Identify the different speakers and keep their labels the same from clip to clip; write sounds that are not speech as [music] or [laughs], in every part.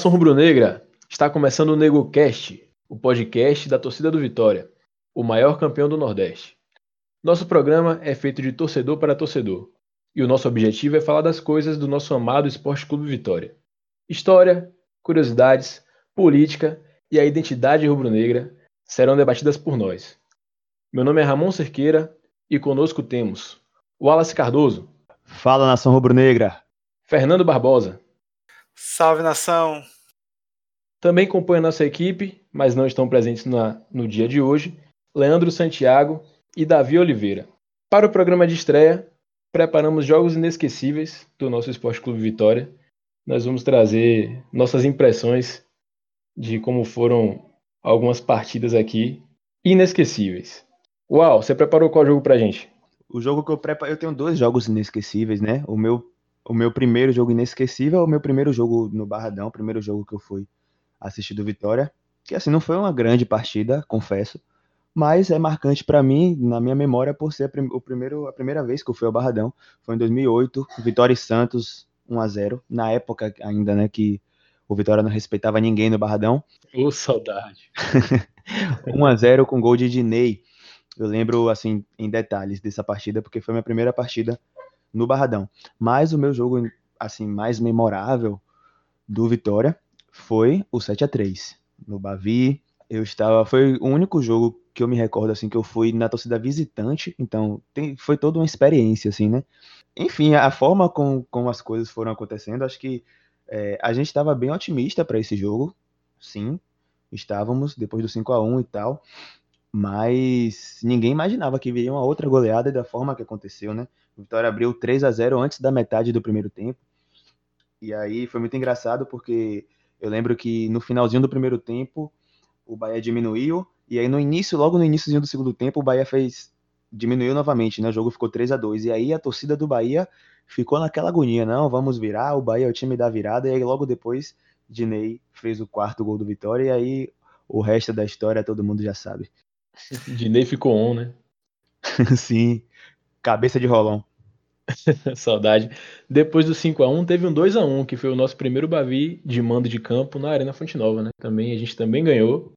Speaker 1: Nação rubro-negra! Está começando o NegoCast, o podcast da torcida do Vitória, o maior campeão do Nordeste. Nosso programa é feito de torcedor para torcedor, e o nosso objetivo é falar das coisas do nosso amado Esporte Clube Vitória. História, curiosidades, política e a identidade rubro-negra serão debatidas por nós. Meu nome é Ramon Cerqueira e conosco temos Wallace Cardoso.
Speaker 2: Fala nação rubro-negra.
Speaker 1: Fernando Barbosa.
Speaker 3: Salve nação.
Speaker 1: Também compõem a nossa equipe, mas não estão presentes na, no dia de hoje, Leandro Santiago e Davi Oliveira. Para o programa de estreia, preparamos jogos inesquecíveis do nosso Esporte Clube Vitória. Nós vamos trazer nossas impressões de como foram algumas partidas aqui inesquecíveis. Uau, você preparou qual jogo pra gente?
Speaker 2: O jogo que eu preparo, eu tenho dois jogos inesquecíveis, né? O meu, o meu primeiro jogo inesquecível é o meu primeiro jogo no Barradão, o primeiro jogo que eu fui assistir do Vitória, que assim não foi uma grande partida, confesso, mas é marcante para mim, na minha memória, por ser o primeiro, a primeira vez que eu fui ao Barradão, foi em 2008, Vitória e Santos 1 a 0, na época ainda, né, que o Vitória não respeitava ninguém no Barradão.
Speaker 1: Ô, oh, saudade.
Speaker 2: 1 [laughs] a 0 com gol de Dinei. Eu lembro assim em detalhes dessa partida porque foi minha primeira partida no Barradão. Mas o meu jogo assim mais memorável do Vitória foi o 7 a 3 no Bavi. Eu estava, foi o único jogo que eu me recordo assim que eu fui na torcida visitante, então tem, foi toda uma experiência assim, né? Enfim, a forma com, como as coisas foram acontecendo, acho que é, a gente estava bem otimista para esse jogo, sim, estávamos depois do 5 a 1 e tal, mas ninguém imaginava que viria uma outra goleada da forma que aconteceu, né? O Vitória abriu 3 a 0 antes da metade do primeiro tempo. E aí foi muito engraçado porque eu lembro que no finalzinho do primeiro tempo, o Bahia diminuiu, e aí no início, logo no iníciozinho do segundo tempo, o Bahia fez diminuiu novamente, né? O jogo ficou 3 a 2 E aí a torcida do Bahia ficou naquela agonia, não, vamos virar, o Bahia é o time da virada, e aí logo depois Dinei fez o quarto gol do Vitória, e aí o resto da história todo mundo já sabe.
Speaker 1: Dinei ficou on, né? [laughs]
Speaker 2: Sim, cabeça de rolão. [laughs]
Speaker 1: Saudade. Depois do 5 a 1 teve um 2 a 1 que foi o nosso primeiro Bavi de mando de campo na Arena Fonte Nova, né? Também a gente também ganhou.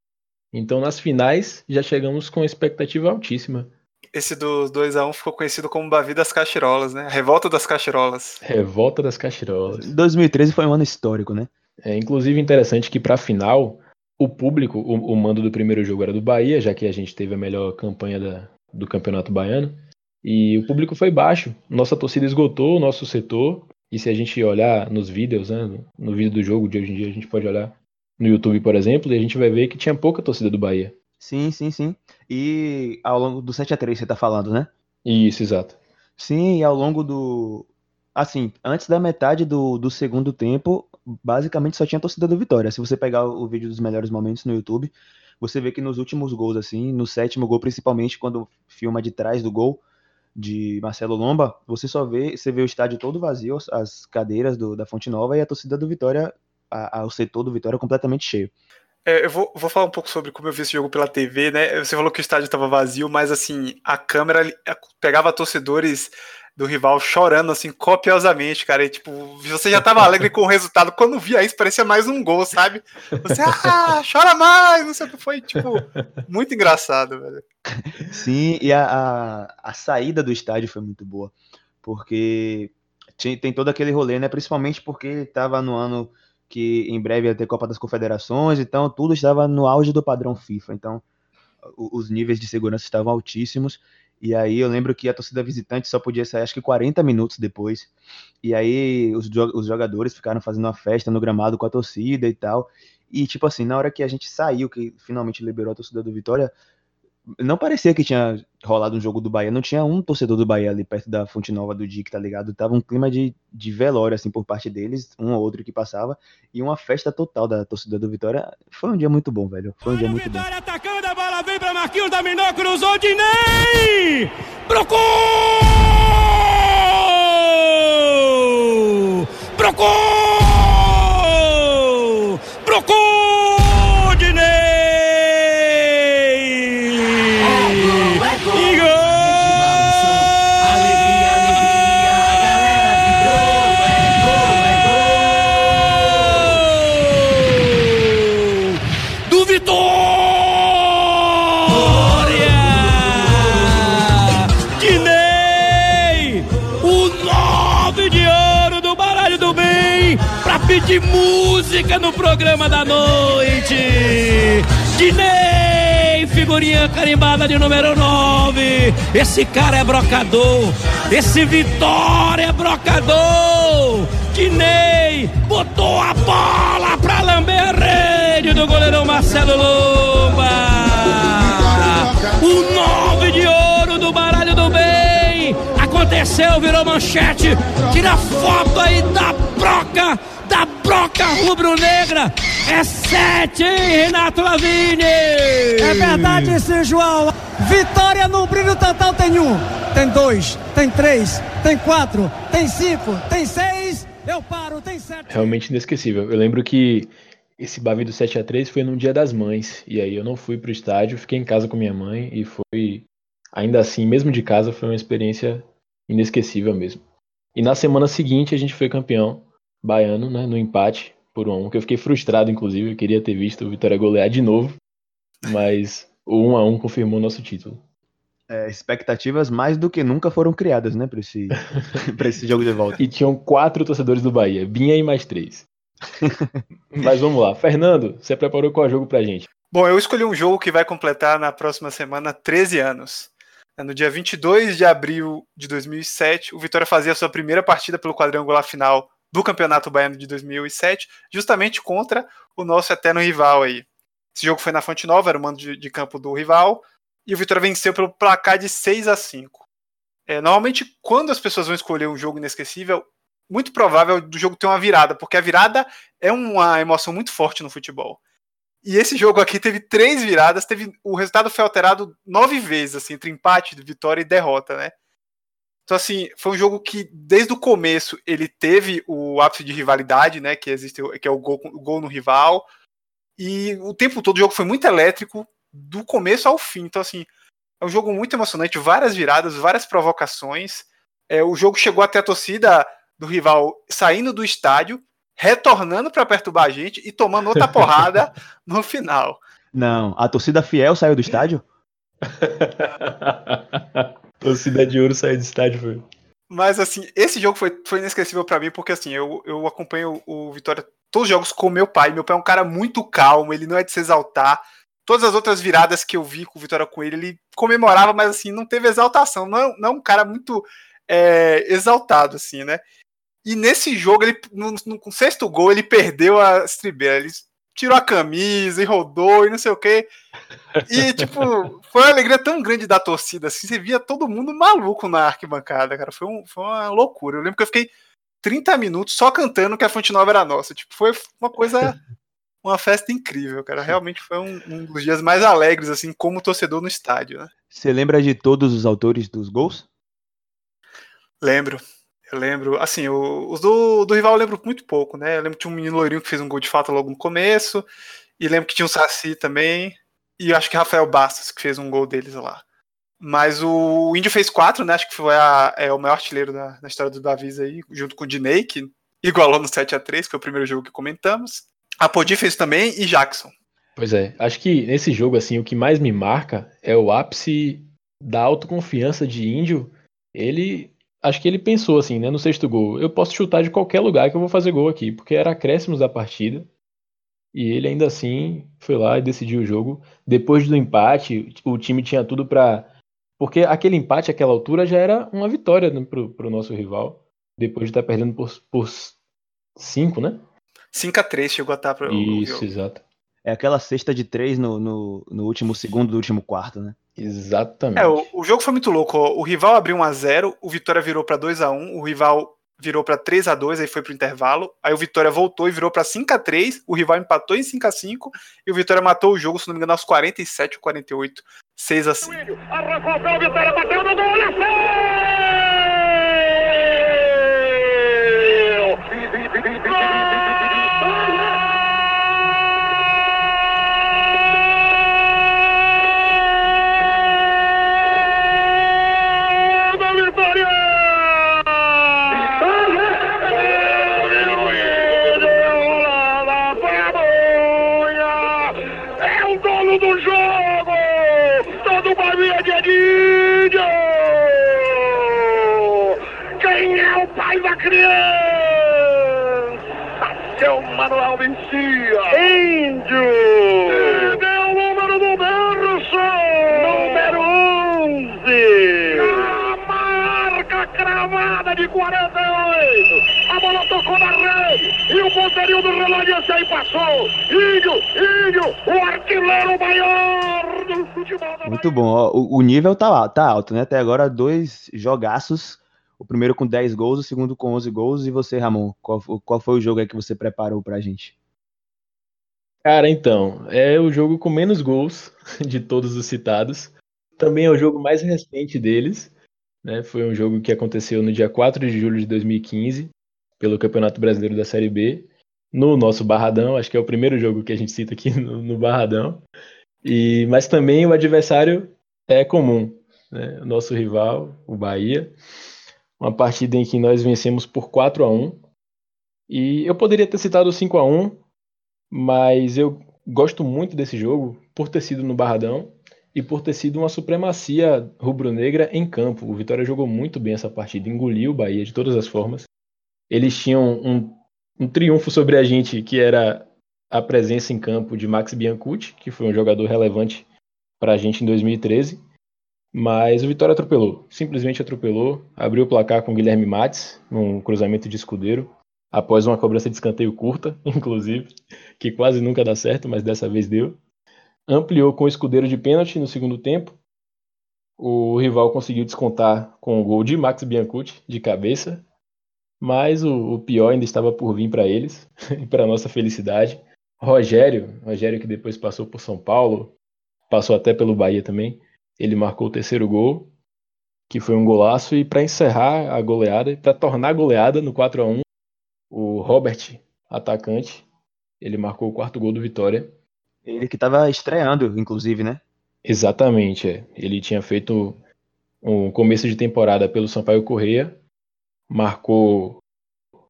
Speaker 1: Então nas finais já chegamos com expectativa altíssima.
Speaker 3: Esse do 2 a 1 ficou conhecido como Bavi das Cachirolas, né? Revolta das Cachirolas.
Speaker 1: Revolta das Cachirolas.
Speaker 2: 2013 foi um ano histórico, né?
Speaker 1: É inclusive interessante que para a final o público, o, o, mando do primeiro jogo era do Bahia, já que a gente teve a melhor campanha da, do Campeonato Baiano. E o público foi baixo. Nossa torcida esgotou o nosso setor. E se a gente olhar nos vídeos, né, no vídeo do jogo de hoje em dia, a gente pode olhar no YouTube, por exemplo, e a gente vai ver que tinha pouca torcida do Bahia.
Speaker 2: Sim, sim, sim. E ao longo do 7 a 3 você tá falando, né?
Speaker 1: Isso, exato.
Speaker 2: Sim, e ao longo do. Assim, antes da metade do, do segundo tempo, basicamente só tinha torcida do Vitória. Se você pegar o vídeo dos melhores momentos no YouTube, você vê que nos últimos gols, assim, no sétimo gol, principalmente quando filma de trás do gol, de Marcelo Lomba, você só vê, você vê o estádio todo vazio, as cadeiras do, da Fonte Nova e a torcida do Vitória, a, a, o setor do Vitória completamente cheio.
Speaker 3: É, eu vou, vou, falar um pouco sobre como eu vi esse jogo pela TV, né? Você falou que o estádio estava vazio, mas assim, a câmera pegava torcedores do rival chorando, assim, copiosamente, cara. E, tipo, você já tava alegre com o resultado. Quando via isso, parecia mais um gol, sabe? Você, ah, chora mais, não sei o que foi, tipo, muito engraçado, velho.
Speaker 2: Sim, e a, a, a saída do estádio foi muito boa, porque tinha, tem todo aquele rolê, né? Principalmente porque tava no ano que em breve ia ter Copa das Confederações, então tudo estava no auge do padrão FIFA. Então, os níveis de segurança estavam altíssimos. E aí eu lembro que a torcida visitante só podia sair acho que 40 minutos depois. E aí os, os jogadores ficaram fazendo uma festa no gramado com a torcida e tal. E tipo assim, na hora que a gente saiu, que finalmente liberou a torcida do Vitória, não parecia que tinha rolado um jogo do Bahia, não tinha um torcedor do Bahia ali perto da Fonte Nova do DIC, tá ligado? Tava um clima de, de velório, assim, por parte deles, um ou outro que passava, e uma festa total da torcida do Vitória. Foi um dia muito bom, velho. Foi um dia muito Vitória
Speaker 4: bom. Bola vem pra Marquinhos, dominou, cruzou, Dinei! Procurou! Procurou! pedir Dinei, figurinha carimbada de número 9. Esse cara é brocador. Esse Vitória é brocador. Dinei botou a bola pra lamber a rede do goleirão Marcelo Lomba. O 9 de ouro do baralho do bem. Aconteceu, virou manchete. Tira foto aí da broca broca rubro-negra. É sete, hein, Renato Lavigne?
Speaker 5: É verdade, sim, João. Vitória no brilho total tem um, tem dois, tem três, tem quatro, tem cinco, tem seis. Eu paro, tem sete.
Speaker 1: Realmente inesquecível. Eu lembro que esse Bavi do 7 a 3 foi num dia das mães. E aí eu não fui pro estádio, fiquei em casa com minha mãe e foi. Ainda assim, mesmo de casa, foi uma experiência inesquecível mesmo. E na semana seguinte a gente foi campeão baiano, né, no empate por um, que eu fiquei frustrado, inclusive, eu queria ter visto o Vitória golear de novo, mas o 1 a 1 confirmou nosso título.
Speaker 2: É, expectativas mais do que nunca foram criadas, né, para esse, [laughs] pra esse jogo de volta.
Speaker 1: E tinham quatro torcedores do Bahia, Binha e mais três. [laughs] mas vamos lá, Fernando, você preparou qual jogo pra gente?
Speaker 3: Bom, eu escolhi um jogo que vai completar na próxima semana 13 anos. No dia 22 de abril de 2007, o Vitória fazia a sua primeira partida pelo quadrangular final do Campeonato Baiano de 2007, justamente contra o nosso eterno rival aí. Esse jogo foi na Fonte Nova, era o mando de, de campo do rival, e o Vitória venceu pelo placar de 6 a 5. É, normalmente, quando as pessoas vão escolher um jogo inesquecível, muito provável do jogo ter uma virada, porque a virada é uma emoção muito forte no futebol. E esse jogo aqui teve três viradas, teve o resultado foi alterado nove vezes, assim, entre empate, vitória e derrota, né? Então, assim, foi um jogo que, desde o começo, ele teve o ápice de rivalidade, né? Que existe, que é o gol, o gol no rival. E o tempo todo o jogo foi muito elétrico, do começo ao fim. Então, assim, é um jogo muito emocionante, várias viradas, várias provocações. É, o jogo chegou até a torcida do rival saindo do estádio, retornando para perturbar a gente e tomando outra [laughs] porrada no final.
Speaker 2: Não, a torcida fiel saiu do estádio? [laughs]
Speaker 1: Torcida de ouro saiu do estádio, foi.
Speaker 3: Mas assim, esse jogo foi, foi inesquecível para mim, porque assim, eu, eu acompanho o, Vitória todos os jogos com meu pai. Meu pai é um cara muito calmo, ele não é de se exaltar. Todas as outras viradas que eu vi com o Vitória com ele, ele comemorava, mas assim, não teve exaltação. Não, não é um cara muito é, exaltado, assim, né? E nesse jogo, ele, no, no, sexto gol, ele perdeu a estribeira. Ele tirou a camisa e rodou e não sei o quê. E, [laughs] tipo, foi uma alegria tão grande da torcida, assim, você via todo mundo maluco na arquibancada, cara. Foi, um, foi uma loucura. Eu lembro que eu fiquei 30 minutos só cantando que a Fonte Nova era nossa. Tipo, foi uma coisa, uma festa incrível, cara. Realmente foi um, um dos dias mais alegres, assim, como torcedor no estádio, né?
Speaker 2: Você lembra de todos os autores dos gols?
Speaker 3: Lembro. Eu lembro, assim, os do, do rival eu lembro muito pouco, né? Eu lembro que tinha um menino loirinho que fez um gol de falta logo no começo, e lembro que tinha um Saci também, e acho que Rafael Bastos que fez um gol deles lá. Mas o Índio fez quatro, né? Acho que foi a, é, o maior artilheiro da, na história do Davis aí, junto com o Diney, que igualou no 7 a 3 que foi o primeiro jogo que comentamos. A Podi fez também e Jackson.
Speaker 1: Pois é, acho que nesse jogo, assim, o que mais me marca é o ápice da autoconfiança de Índio. Ele acho que ele pensou assim, né, no sexto gol, eu posso chutar de qualquer lugar que eu vou fazer gol aqui, porque era acréscimos da partida. E ele ainda assim foi lá e decidiu o jogo. Depois do empate, o time tinha tudo para porque aquele empate àquela altura já era uma vitória né, pro, pro nosso rival, depois de estar tá perdendo por, por cinco, né?
Speaker 3: 5 a 3 chegou a estar tá pro
Speaker 1: Isso, exato.
Speaker 2: É aquela cesta de três no, no, no, último segundo do último quarto, né?
Speaker 1: Exatamente.
Speaker 3: É, o, o jogo foi muito louco. O rival abriu 1 a 0 o Vitória virou para 2 a 1 o rival virou para 3 a 2 aí foi pro intervalo. Aí o Vitória voltou e virou para 5 a 3 o rival empatou em 5 a 5 e o Vitória matou o jogo, se não me engano, aos 47 ou 48, 6 a 5. Arrancou o Vitória, bateu no gol,
Speaker 6: a criança! Seu é Manuel vencia!
Speaker 7: Índio!
Speaker 6: E o número do berço!
Speaker 7: Número 11!
Speaker 6: A marca cravada de 48! A bola tocou na rede e o ponteirinho do relógio se aí passou! Índio! Índio! O artilheiro maior! do futebol,
Speaker 2: Muito bom, o, nível tá, tá alto, né? Até agora, dois jogaços o primeiro com 10 gols, o segundo com 11 gols. E você, Ramon, qual, qual foi o jogo aí que você preparou pra gente?
Speaker 1: Cara, então, é o jogo com menos gols [laughs] de todos os citados. Também é o jogo mais recente deles. Né? Foi um jogo que aconteceu no dia 4 de julho de 2015, pelo Campeonato Brasileiro da Série B, no nosso Barradão. Acho que é o primeiro jogo que a gente cita aqui [laughs] no, no Barradão. E, mas também o adversário é comum, né? O nosso rival, o Bahia. Uma partida em que nós vencemos por 4 a 1 E eu poderia ter citado o 5 a 1 mas eu gosto muito desse jogo por ter sido no Barradão e por ter sido uma supremacia rubro-negra em campo. O Vitória jogou muito bem essa partida, engoliu o Bahia de todas as formas. Eles tinham um, um triunfo sobre a gente que era a presença em campo de Max Biancucci, que foi um jogador relevante para a gente em 2013. Mas o Vitória atropelou, simplesmente atropelou, abriu o placar com Guilherme Mates, num cruzamento de escudeiro, após uma cobrança de escanteio curta, [laughs] inclusive, que quase nunca dá certo, mas dessa vez deu. Ampliou com o escudeiro de pênalti no segundo tempo. O rival conseguiu descontar com o gol de Max Biancucci, de cabeça. Mas o, o pior ainda estava por vir para eles, [laughs] e para nossa felicidade. Rogério, Rogério que depois passou por São Paulo, passou até pelo Bahia também, ele marcou o terceiro gol, que foi um golaço. E para encerrar a goleada, para tornar a goleada no 4 a 1 o Robert, atacante, ele marcou o quarto gol do Vitória.
Speaker 2: Ele que tava estreando, inclusive, né?
Speaker 1: Exatamente, é. Ele tinha feito um começo de temporada pelo Sampaio Correia, marcou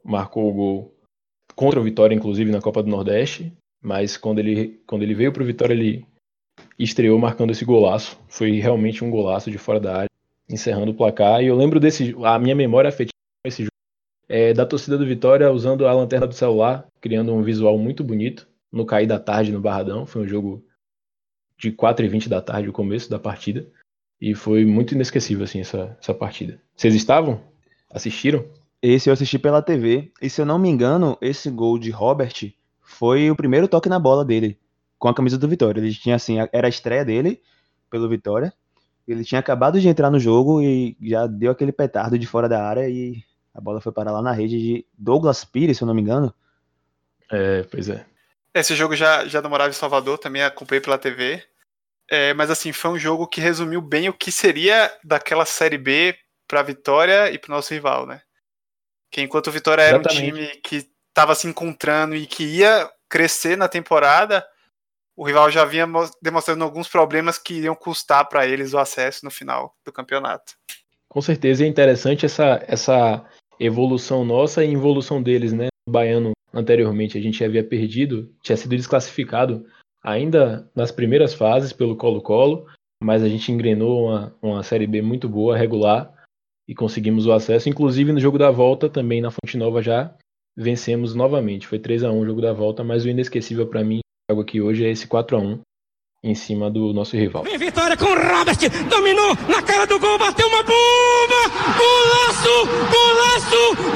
Speaker 1: marcou o gol contra o Vitória, inclusive na Copa do Nordeste, mas quando ele quando ele veio para o Vitória ele estreou marcando esse golaço. Foi realmente um golaço de fora da área, encerrando o placar. E eu lembro desse a minha memória afetiva esse jogo é da torcida do Vitória usando a lanterna do celular, criando um visual muito bonito no cair da tarde no Barradão. Foi um jogo de 4 e 20 da tarde, o começo da partida. E foi muito inesquecível, assim, essa, essa partida. Vocês estavam? Assistiram?
Speaker 2: Esse eu assisti pela TV. E se eu não me engano, esse gol de Robert foi o primeiro toque na bola dele, com a camisa do Vitória. Ele tinha, assim, era a estreia dele pelo Vitória. Ele tinha acabado de entrar no jogo e já deu aquele petardo de fora da área e a bola foi parar lá na rede de Douglas Pires, se eu não me engano.
Speaker 1: É, pois é.
Speaker 3: Esse jogo já, já namorava em Salvador, também acompanhei pela TV. É, mas assim, foi um jogo que resumiu bem o que seria daquela Série B pra Vitória e pro nosso rival, né? Que enquanto o Vitória era um
Speaker 1: Exatamente.
Speaker 3: time que tava se encontrando e que ia crescer na temporada, o rival já vinha mo- demonstrando alguns problemas que iriam custar pra eles o acesso no final do campeonato.
Speaker 1: Com certeza é interessante essa, essa evolução nossa e evolução deles, né? O Baiano anteriormente a gente havia perdido, tinha sido desclassificado ainda nas primeiras fases pelo Colo-Colo, mas a gente engrenou uma, uma Série B muito boa, regular, e conseguimos o acesso. Inclusive no jogo da volta, também na Fonte Nova já vencemos novamente. Foi 3 a 1 o jogo da volta, mas o inesquecível para mim, algo aqui hoje, é esse 4 a 1 em cima do nosso rival.
Speaker 4: Vem Vitória com o Robert, dominou na cara do gol, bateu uma bomba! Golaço! Golaço!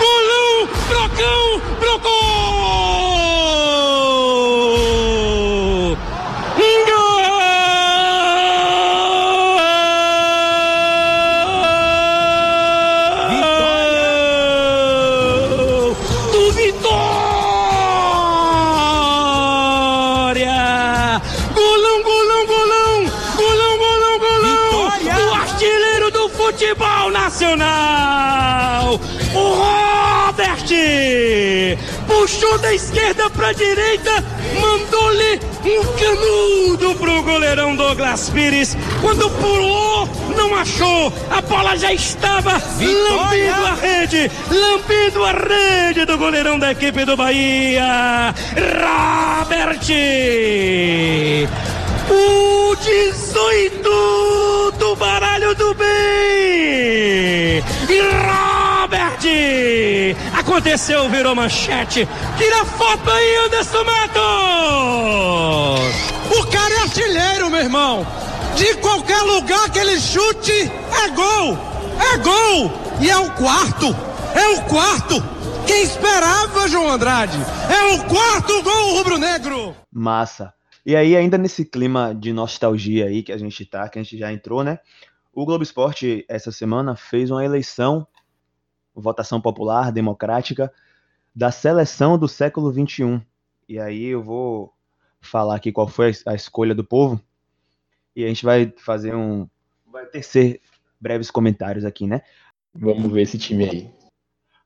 Speaker 4: Da esquerda pra direita, mandou-lhe um canudo pro goleirão Douglas Pires. Quando pulou, não achou. A bola já estava lambendo a rede, lambendo a rede do goleirão da equipe do Bahia. Robert! O 18 do baralho do bem! Aconteceu? Virou manchete. Tira foto aí, Anderson Matos!
Speaker 5: O cara é artilheiro, meu irmão. De qualquer lugar que ele chute, é gol. É gol. E é o quarto. É o quarto. Quem esperava, João Andrade? É o quarto gol rubro-negro.
Speaker 2: Massa. E aí, ainda nesse clima de nostalgia aí que a gente tá, que a gente já entrou, né? O Globo Esporte, essa semana, fez uma eleição, votação popular, democrática, da seleção do século XXI. E aí eu vou falar aqui qual foi a escolha do povo. E a gente vai fazer um. Vai tecer breves comentários aqui, né?
Speaker 1: Vamos ver esse time aí.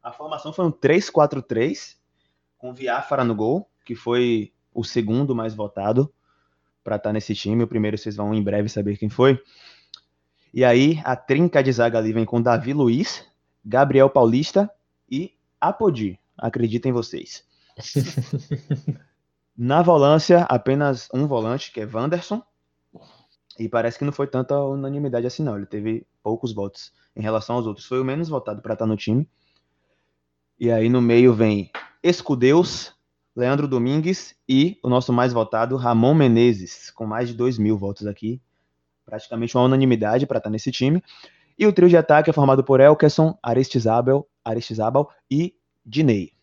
Speaker 2: A formação foi um 3-4-3, com Viáfara no gol, que foi o segundo mais votado para estar tá nesse time. O primeiro vocês vão em breve saber quem foi. E aí, a trinca de zaga ali vem com Davi Luiz, Gabriel Paulista e Apodi. Acreditem vocês. [laughs] Na volância, apenas um volante, que é Wanderson. E parece que não foi tanta unanimidade assim, não. Ele teve poucos votos em relação aos outros. Foi o menos votado para estar no time. E aí no meio vem Escudeus, Leandro Domingues e o nosso mais votado, Ramon Menezes, com mais de 2 mil votos aqui praticamente uma unanimidade para estar tá nesse time. E o trio de ataque é formado por Elkerson, Aristizabal, Aristizabal e Dinei.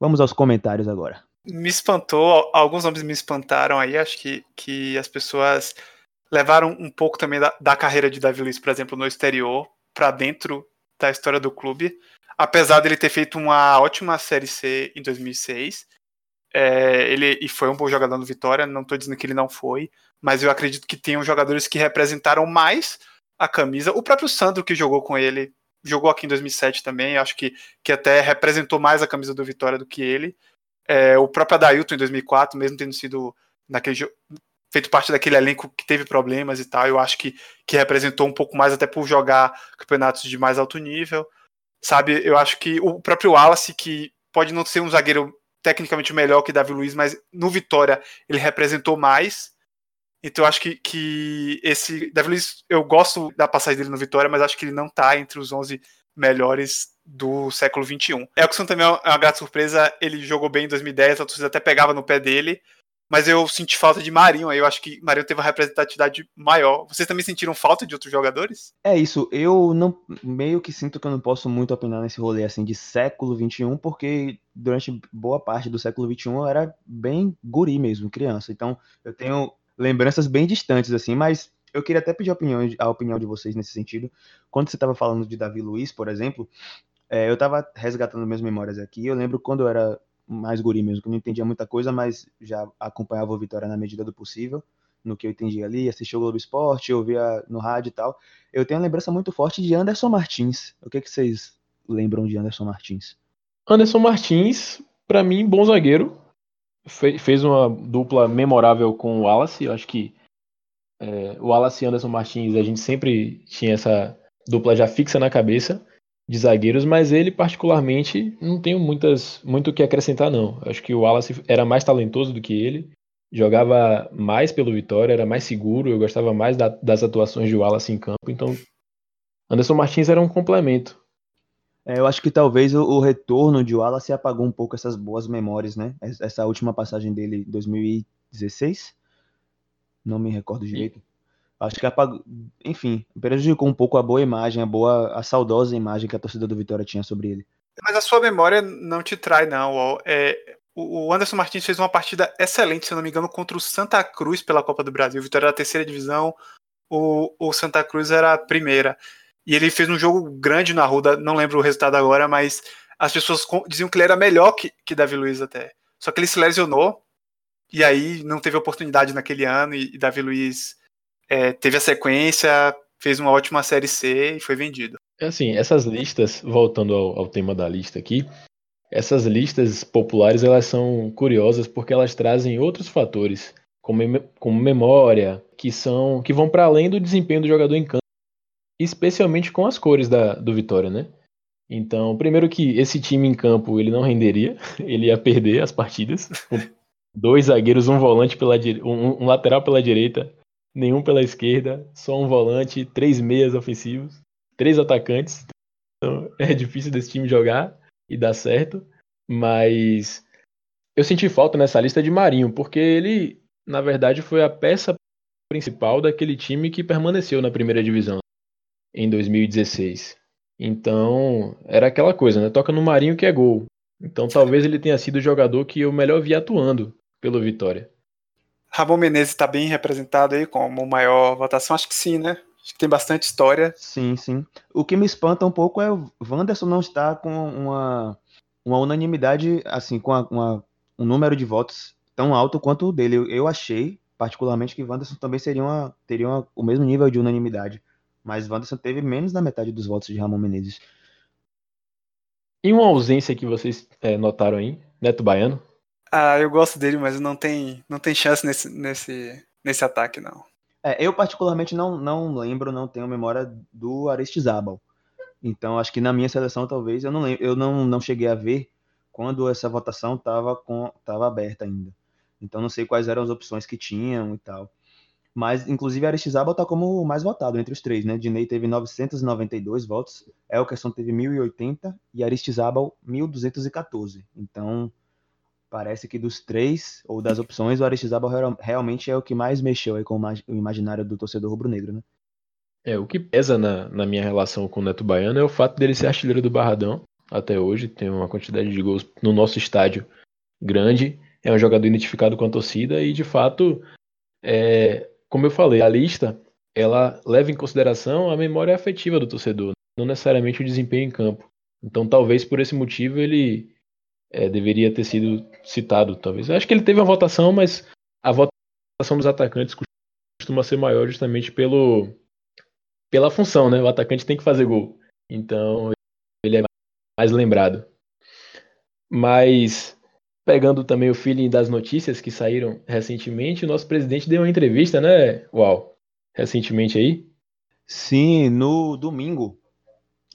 Speaker 2: Vamos aos comentários agora.
Speaker 3: Me espantou, alguns nomes me espantaram aí, acho que, que as pessoas levaram um pouco também da, da carreira de Davi Luiz, por exemplo, no exterior, para dentro da história do clube. Apesar dele ter feito uma ótima Série C em 2006, é, ele e foi um bom jogador no Vitória, não estou dizendo que ele não foi, mas eu acredito que tem jogadores que representaram mais a camisa. O próprio Sandro, que jogou com ele, jogou aqui em 2007 também, acho que, que até representou mais a camisa do Vitória do que ele. É, o próprio Adailton em 2004, mesmo tendo sido naquele feito parte daquele elenco que teve problemas e tal, eu acho que, que representou um pouco mais até por jogar campeonatos de mais alto nível. Sabe, eu acho que o próprio Wallace, que pode não ser um zagueiro tecnicamente melhor que Davi Luiz, mas no Vitória ele representou mais. Então eu acho que, que esse. Davi Luiz, eu gosto da passagem dele no Vitória, mas acho que ele não tá entre os 11 melhores do século XXI. Elkson também é uma grata surpresa, ele jogou bem em 2010, a torcida até pegava no pé dele, mas eu senti falta de Marinho eu acho que Marinho teve uma representatividade maior. Vocês também sentiram falta de outros jogadores?
Speaker 2: É isso, eu não meio que sinto que eu não posso muito opinar nesse rolê assim de século 21, porque durante boa parte do século 21 eu era bem guri mesmo, criança. Então, eu tenho lembranças bem distantes, assim, mas eu queria até pedir a opinião, a opinião de vocês nesse sentido. Quando você estava falando de Davi Luiz, por exemplo, é, eu estava resgatando minhas memórias aqui. Eu lembro quando eu era mais guri mesmo, que eu não entendia muita coisa, mas já acompanhava o Vitória na medida do possível, no que eu entendia ali, assistia o Globo Esporte, ouvia no rádio e tal. Eu tenho uma lembrança muito forte de Anderson Martins. O que, que vocês lembram de Anderson Martins?
Speaker 1: Anderson Martins, para mim, bom zagueiro fez uma dupla memorável com o Wallace. Eu acho que é, o Wallace e Anderson Martins, a gente sempre tinha essa dupla já fixa na cabeça de zagueiros, mas ele particularmente não tenho muitas muito o que acrescentar não. Acho que o Wallace era mais talentoso do que ele, jogava mais pelo Vitória, era mais seguro, eu gostava mais da, das atuações de Wallace em campo, então Anderson Martins era um complemento.
Speaker 2: É, eu acho que talvez o, o, retorno de Wallace apagou um pouco essas boas memórias, né? Essa última passagem dele em 2016, não me recordo direito. Acho que apagou, enfim, prejudicou um pouco a boa imagem, a boa, a saudosa imagem que a torcida do Vitória tinha sobre ele.
Speaker 3: Mas a sua memória não te trai, não. É, o Anderson Martins fez uma partida excelente, se não me engano, contra o Santa Cruz pela Copa do Brasil. O Vitória era a terceira divisão, o, o Santa Cruz era a primeira. E ele fez um jogo grande na Ruda, não lembro o resultado agora, mas as pessoas diziam que ele era melhor que, que Davi Luiz até. Só que ele se lesionou, e aí não teve oportunidade naquele ano, e, e Davi Luiz é, teve a sequência, fez uma ótima Série C e foi vendido.
Speaker 1: É assim, essas listas, voltando ao, ao tema da lista aqui, essas listas populares elas são curiosas porque elas trazem outros fatores, como, como memória, que são que vão para além do desempenho do jogador em campo especialmente com as cores da, do Vitória, né? Então, primeiro que esse time em campo ele não renderia, [laughs] ele ia perder as partidas. Dois zagueiros, um volante pela um, um lateral pela direita, nenhum pela esquerda, só um volante, três meias ofensivos, três atacantes. Então, [laughs] é difícil desse time jogar. e dar certo, mas eu senti falta nessa lista de Marinho, porque ele, na verdade, foi a peça principal daquele time que permaneceu na primeira divisão em 2016. Então, era aquela coisa, né? Toca no Marinho que é gol. Então, talvez ele tenha sido o jogador que eu melhor vi atuando pelo Vitória.
Speaker 3: Ramon Menezes está bem representado aí como maior votação? Acho que sim, né? Acho que tem bastante história.
Speaker 2: Sim, sim. O que me espanta um pouco é o Wanderson não estar com uma, uma unanimidade, assim, com uma, um número de votos tão alto quanto o dele. Eu, eu achei, particularmente, que Wanderson também seria uma, teria uma, o mesmo nível de unanimidade. Mas Wanderson teve menos da metade dos votos de Ramon Menezes.
Speaker 1: E uma ausência que vocês é, notaram aí? Neto Baiano?
Speaker 3: Ah, eu gosto dele, mas não tem, não tem chance nesse, nesse, nesse ataque, não.
Speaker 2: É, eu particularmente não, não lembro, não tenho memória do Aristizábal. Então acho que na minha seleção talvez eu não lembro, eu não, não cheguei a ver quando essa votação estava tava aberta ainda. Então não sei quais eram as opções que tinham e tal. Mas, inclusive, Aristizábal está como o mais votado entre os três, né? Dinei teve 992 votos, Elkerson teve 1080 e Aristizábal 1214. Então, parece que dos três, ou das opções, o Aristizábal realmente é o que mais mexeu aí com o imaginário do torcedor rubro-negro, né?
Speaker 1: É, o que pesa na, na minha relação com o Neto Baiano é o fato dele ser artilheiro do Barradão até hoje, tem uma quantidade de gols no nosso estádio grande, é um jogador identificado com a torcida e, de fato, é, como eu falei, a lista ela leva em consideração a memória afetiva do torcedor, não necessariamente o desempenho em campo. Então, talvez por esse motivo ele é, deveria ter sido citado, talvez. Eu acho que ele teve uma votação, mas a votação dos atacantes costuma ser maior justamente pelo pela função, né? O atacante tem que fazer gol. Então, ele é mais lembrado. Mas pegando também o feeling das notícias que saíram recentemente, o nosso presidente deu uma entrevista, né, Uau, recentemente aí?
Speaker 2: Sim, no domingo.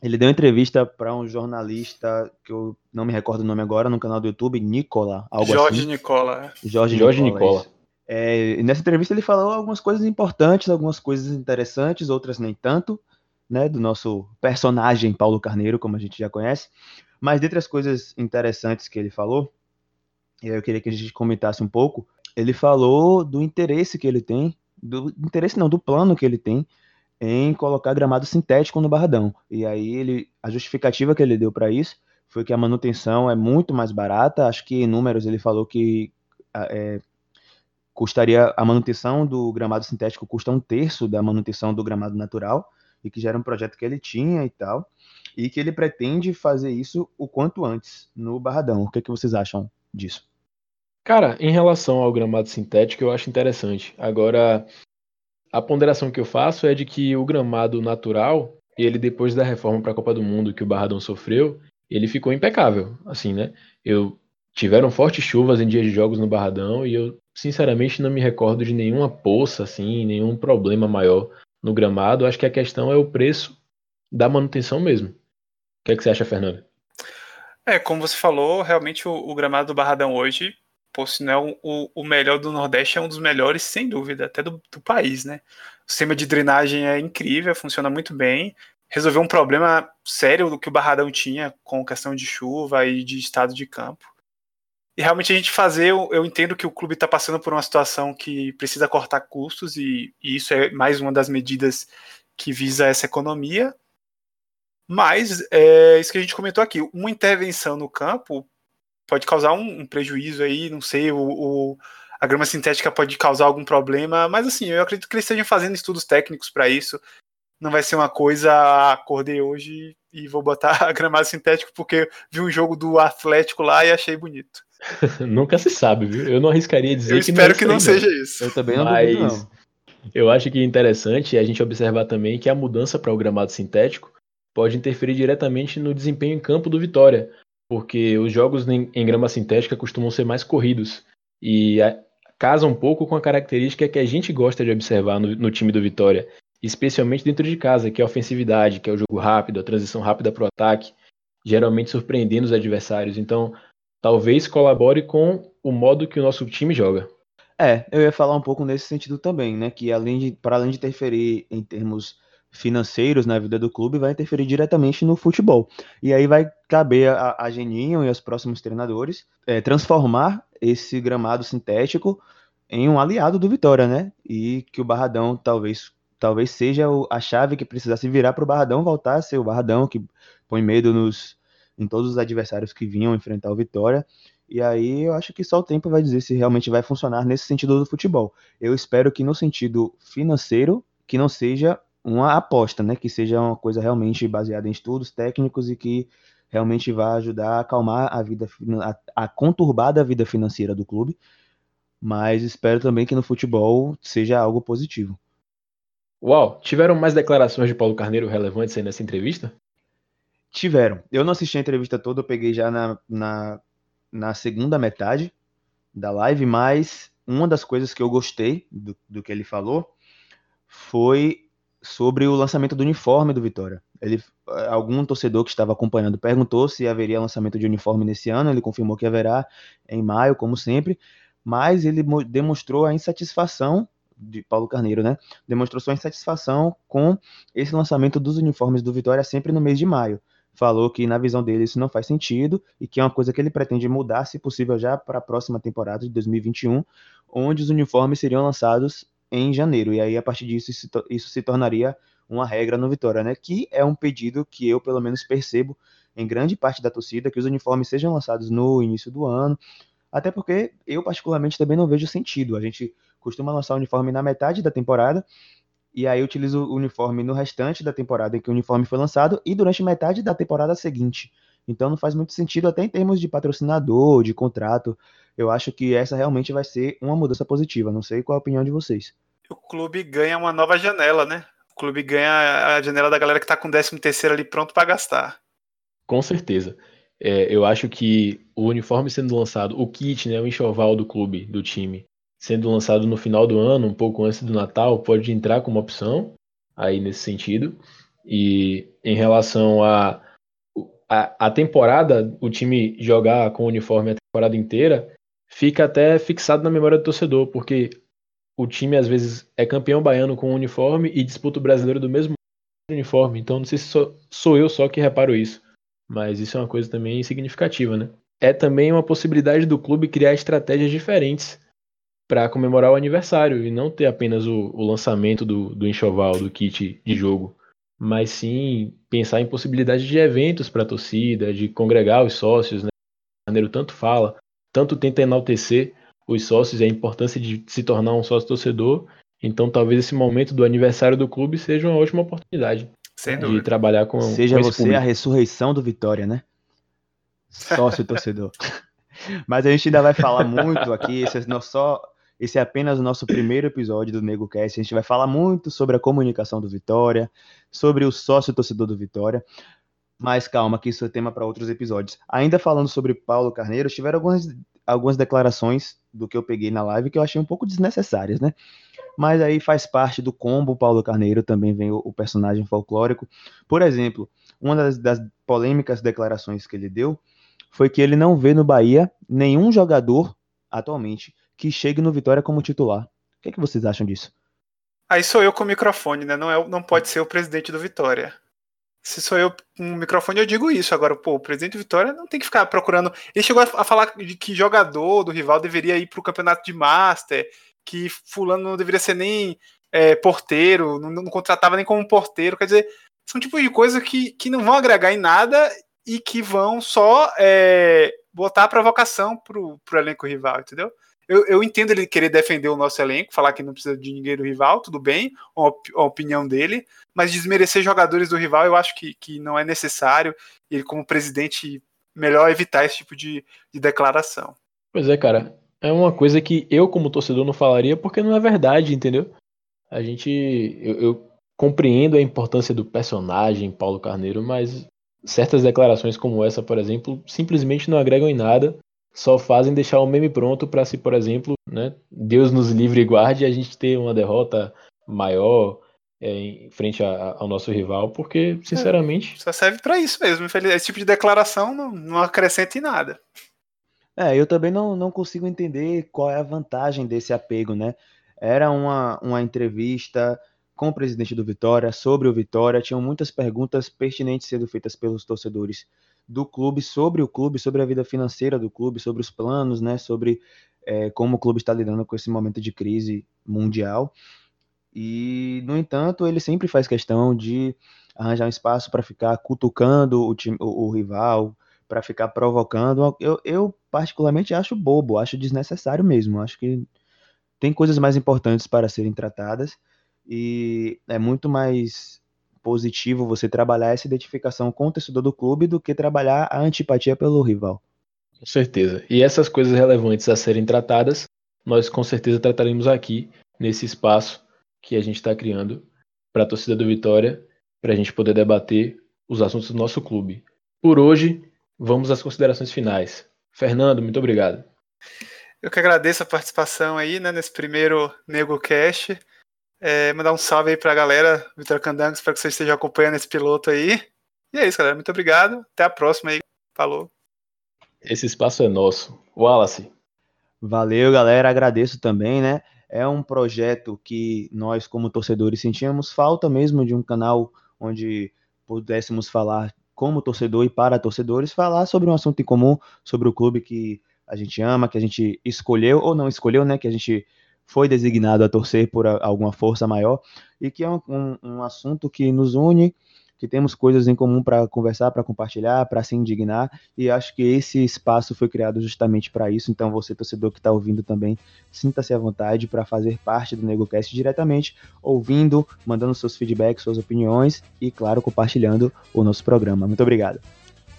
Speaker 2: Ele deu entrevista para um jornalista que eu não me recordo o nome agora, no canal do YouTube, Nicola, algo
Speaker 3: Jorge
Speaker 2: assim.
Speaker 3: Nicola.
Speaker 2: Jorge, Jorge Nicola. Nicola. É, nessa entrevista ele falou algumas coisas importantes, algumas coisas interessantes, outras nem tanto, né, do nosso personagem Paulo Carneiro, como a gente já conhece. Mas dentre as coisas interessantes que ele falou, e aí eu queria que a gente comentasse um pouco. Ele falou do interesse que ele tem, do interesse não, do plano que ele tem em colocar gramado sintético no Barradão. E aí ele, a justificativa que ele deu para isso foi que a manutenção é muito mais barata. Acho que em números ele falou que é, custaria a manutenção do gramado sintético custa um terço da manutenção do gramado natural e que já era um projeto que ele tinha e tal e que ele pretende fazer isso o quanto antes no Barradão. O que, é que vocês acham disso?
Speaker 1: Cara, em relação ao gramado sintético, eu acho interessante. Agora, a ponderação que eu faço é de que o gramado natural, ele depois da reforma para a Copa do Mundo que o Barradão sofreu, ele ficou impecável, assim, né? Eu tiveram fortes chuvas em dias de jogos no Barradão e eu sinceramente não me recordo de nenhuma poça assim, nenhum problema maior no gramado. Acho que a questão é o preço da manutenção mesmo. O que, é que você acha, Fernando?
Speaker 3: É, como você falou, realmente o, o gramado do Barradão hoje pô, se não é o, o melhor do Nordeste, é um dos melhores, sem dúvida, até do, do país, né? O sistema de drenagem é incrível, funciona muito bem. Resolveu um problema sério do que o Barradão tinha com questão de chuva e de estado de campo. E realmente a gente fazer, eu, eu entendo que o clube está passando por uma situação que precisa cortar custos, e, e isso é mais uma das medidas que visa essa economia. Mas, é isso que a gente comentou aqui, uma intervenção no campo pode causar um, um prejuízo aí, não sei, o, o, a grama sintética pode causar algum problema, mas assim, eu acredito que eles estejam fazendo estudos técnicos para isso. Não vai ser uma coisa, acordei hoje e vou botar [laughs] a gramado sintético porque vi um jogo do Atlético lá e achei bonito. [laughs]
Speaker 1: Nunca se sabe, viu? Eu não arriscaria dizer
Speaker 3: eu
Speaker 1: que
Speaker 3: espero
Speaker 1: não
Speaker 3: que não seja isso.
Speaker 2: Eu também não
Speaker 1: Mas
Speaker 2: duvido, não.
Speaker 1: eu acho que é interessante a gente observar também que a mudança para o gramado sintético pode interferir diretamente no desempenho em campo do Vitória porque os jogos em, grama sintética costumam ser mais corridos e a, casa um pouco com a característica que a gente gosta de observar no, no time do Vitória, especialmente dentro de casa, que é a ofensividade, que é o jogo rápido, a transição rápida para o ataque, geralmente surpreendendo os adversários. Então, talvez colabore com o modo que o nosso time joga.
Speaker 2: É, eu ia falar um pouco nesse sentido também, né? Que além de, para além de interferir em termos financeiros na vida do clube vai interferir diretamente no futebol. E aí vai caber a, a Geninho e aos próximos treinadores é, transformar esse gramado sintético em um aliado do Vitória, né? E que o Barradão talvez talvez seja a chave que precisasse virar para o Barradão voltar a ser o Barradão que põe medo nos em todos os adversários que vinham enfrentar o Vitória. E aí eu acho que só o tempo vai dizer se realmente vai funcionar nesse sentido do futebol. Eu espero que no sentido financeiro, que não seja uma aposta, né? Que seja uma coisa realmente baseada em estudos técnicos e que realmente vá ajudar a acalmar a vida, a, a conturbada vida financeira do clube. Mas espero também que no futebol seja algo positivo.
Speaker 1: Uau, tiveram mais declarações de Paulo Carneiro relevantes aí nessa entrevista?
Speaker 2: Tiveram. Eu não assisti a entrevista toda, eu peguei já na, na, na segunda metade da live, mas uma das coisas que eu gostei do, do que ele falou foi sobre o lançamento do uniforme do Vitória. Ele, algum torcedor que estava acompanhando perguntou se haveria lançamento de uniforme nesse ano. Ele confirmou que haverá em maio, como sempre, mas ele demonstrou a insatisfação de Paulo Carneiro, né? Demonstrou sua insatisfação com esse lançamento dos uniformes do Vitória sempre no mês de maio. Falou que na visão dele isso não faz sentido e que é uma coisa que ele pretende mudar, se possível, já para a próxima temporada de 2021, onde os uniformes seriam lançados em janeiro. E aí, a partir disso, isso, se tornaria uma regra no Vitória, né? Que é um pedido que eu, pelo menos, percebo em grande parte da torcida, que os uniformes sejam lançados no início do ano. Até porque eu, particularmente, também não vejo sentido. A gente costuma lançar o uniforme na metade da temporada, e aí utiliza o uniforme no restante da temporada em que o uniforme foi lançado e durante metade da temporada seguinte. Então não faz muito sentido, até em termos de patrocinador, de contrato. Eu acho que essa realmente vai ser uma mudança positiva. Não sei qual a opinião de vocês.
Speaker 3: O clube ganha uma nova janela, né? O clube ganha a janela da galera que tá com o 13 terceiro ali pronto para gastar.
Speaker 1: Com certeza. É, eu acho que o uniforme sendo lançado, o kit, né, o enxoval do clube, do time, sendo lançado no final do ano, um pouco antes do Natal, pode entrar como opção aí nesse sentido. E em relação a a, a temporada, o time jogar com o uniforme a temporada inteira, fica até fixado na memória do torcedor, porque o time às vezes é campeão baiano com o uniforme e disputa o brasileiro do mesmo uniforme. Então não sei se sou, sou eu só que reparo isso, mas isso é uma coisa também significativa, né? É também uma possibilidade do clube criar estratégias diferentes para comemorar o aniversário e não ter apenas o, o lançamento do, do enxoval, do kit de jogo, mas sim pensar em possibilidades de eventos para a torcida, de congregar os sócios, né? O Carneiro tanto fala, tanto tenta enaltecer os sócios e a importância de se tornar um sócio torcedor. Então, talvez esse momento do aniversário do clube seja uma ótima oportunidade
Speaker 3: Sem
Speaker 1: de
Speaker 3: dúvida.
Speaker 1: trabalhar com
Speaker 2: Seja
Speaker 1: com
Speaker 2: você a ressurreição do Vitória, né? Sócio torcedor. [laughs] Mas a gente ainda vai falar muito aqui, esse é, só, esse é apenas o nosso primeiro episódio do NegoCast. A gente vai falar muito sobre a comunicação do Vitória, sobre o sócio torcedor do Vitória. Mas calma, que isso é tema para outros episódios. Ainda falando sobre Paulo Carneiro, tiveram algumas, algumas declarações do que eu peguei na live que eu achei um pouco desnecessárias, né? Mas aí faz parte do combo Paulo Carneiro, também vem o, o personagem folclórico. Por exemplo, uma das, das polêmicas declarações que ele deu foi que ele não vê no Bahia nenhum jogador atualmente que chegue no Vitória como titular. O que, é que vocês acham disso?
Speaker 3: Aí sou eu com o microfone, né? Não, é, não pode ser o presidente do Vitória. Se sou eu com o microfone, eu digo isso. Agora, pô, o presidente do Vitória não tem que ficar procurando. Ele chegou a falar de que jogador do rival deveria ir pro campeonato de Master, que fulano não deveria ser nem é, porteiro, não, não, contratava nem como porteiro. Quer dizer, são tipos de coisas que, que não vão agregar em nada e que vão só é, botar a provocação pro, pro elenco rival, entendeu? Eu, eu, entendo ele querer defender o nosso elenco, falar que não precisa de ninguém do rival, tudo bem, a, a opinião dele, mas desmerecer jogadores do rival eu acho que, que não é necessário. Ele, como presidente, melhor evitar esse tipo de, de declaração.
Speaker 1: Pois é, cara. É uma coisa que eu, como torcedor, não falaria porque não é verdade, entendeu? A gente. Eu, eu compreendo a importância do personagem Paulo Carneiro, mas certas declarações como essa, por exemplo, simplesmente não agregam em nada só fazem deixar o meme pronto para se, por exemplo, né, Deus nos livre e guarde a gente ter uma derrota maior é, em frente a, ao nosso rival, porque, sinceramente.
Speaker 3: É, só serve para isso mesmo. Esse tipo de declaração não, não acrescenta em nada.
Speaker 2: É, eu também não, não consigo entender qual é a vantagem desse apego, né? Era uma, uma entrevista com o presidente do Vitória, sobre o Vitória. Tinham muitas perguntas pertinentes sendo feitas pelos torcedores do clube, sobre o clube, sobre a vida financeira do clube, sobre os planos, né, sobre é, como o clube está lidando com esse momento de crise mundial. E, no entanto, ele sempre faz questão de arranjar um espaço para ficar cutucando o, time, o, o rival, para ficar provocando. Eu, eu, particularmente, acho bobo, acho desnecessário mesmo. Acho que tem coisas mais importantes para serem tratadas e é muito mais positivo você trabalhar essa identificação com o torcedor do clube do que trabalhar a antipatia pelo rival.
Speaker 1: Com certeza. E essas coisas relevantes a serem tratadas, nós com certeza trataremos aqui nesse espaço que a gente está criando para a torcida do Vitória, para a gente poder debater os assuntos do nosso clube. Por hoje, vamos às considerações finais. Fernando, muito obrigado.
Speaker 3: Eu que agradeço a participação aí, né, nesse primeiro NegoCast. É, mandar um salve aí pra galera, Vitor Candango, espero que vocês estejam acompanhando esse piloto aí. E é isso, galera. Muito obrigado. Até a próxima aí. Falou.
Speaker 1: Esse espaço é nosso. Wallace.
Speaker 2: Valeu, galera. Agradeço também, né? É um projeto que nós, como torcedores, sentíamos falta mesmo de um canal onde pudéssemos falar como torcedor e para torcedores, falar sobre um assunto em comum, sobre o clube que a gente ama, que a gente escolheu ou não escolheu, né? Que a gente foi designado a torcer por alguma força maior e que é um, um, um assunto que nos une, que temos coisas em comum para conversar, para compartilhar, para se indignar, e acho que esse espaço foi criado justamente para isso. Então, você, torcedor que está ouvindo também, sinta-se à vontade para fazer parte do NegoCast diretamente, ouvindo, mandando seus feedbacks, suas opiniões e, claro, compartilhando o nosso programa. Muito obrigado.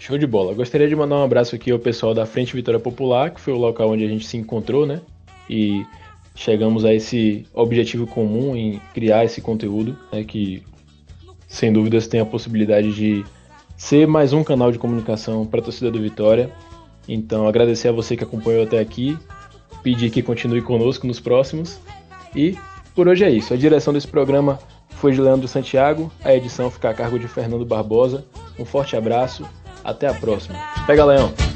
Speaker 1: Show de bola. Gostaria de mandar um abraço aqui ao pessoal da Frente Vitória Popular, que foi o local onde a gente se encontrou, né? E chegamos a esse objetivo comum em criar esse conteúdo, né, que sem dúvidas tem a possibilidade de ser mais um canal de comunicação para a torcida do Vitória. Então, agradecer a você que acompanhou até aqui, pedir que continue conosco nos próximos. E por hoje é isso. A direção desse programa foi de Leandro Santiago, a edição fica a cargo de Fernando Barbosa. Um forte abraço, até a próxima. Pega, Leão!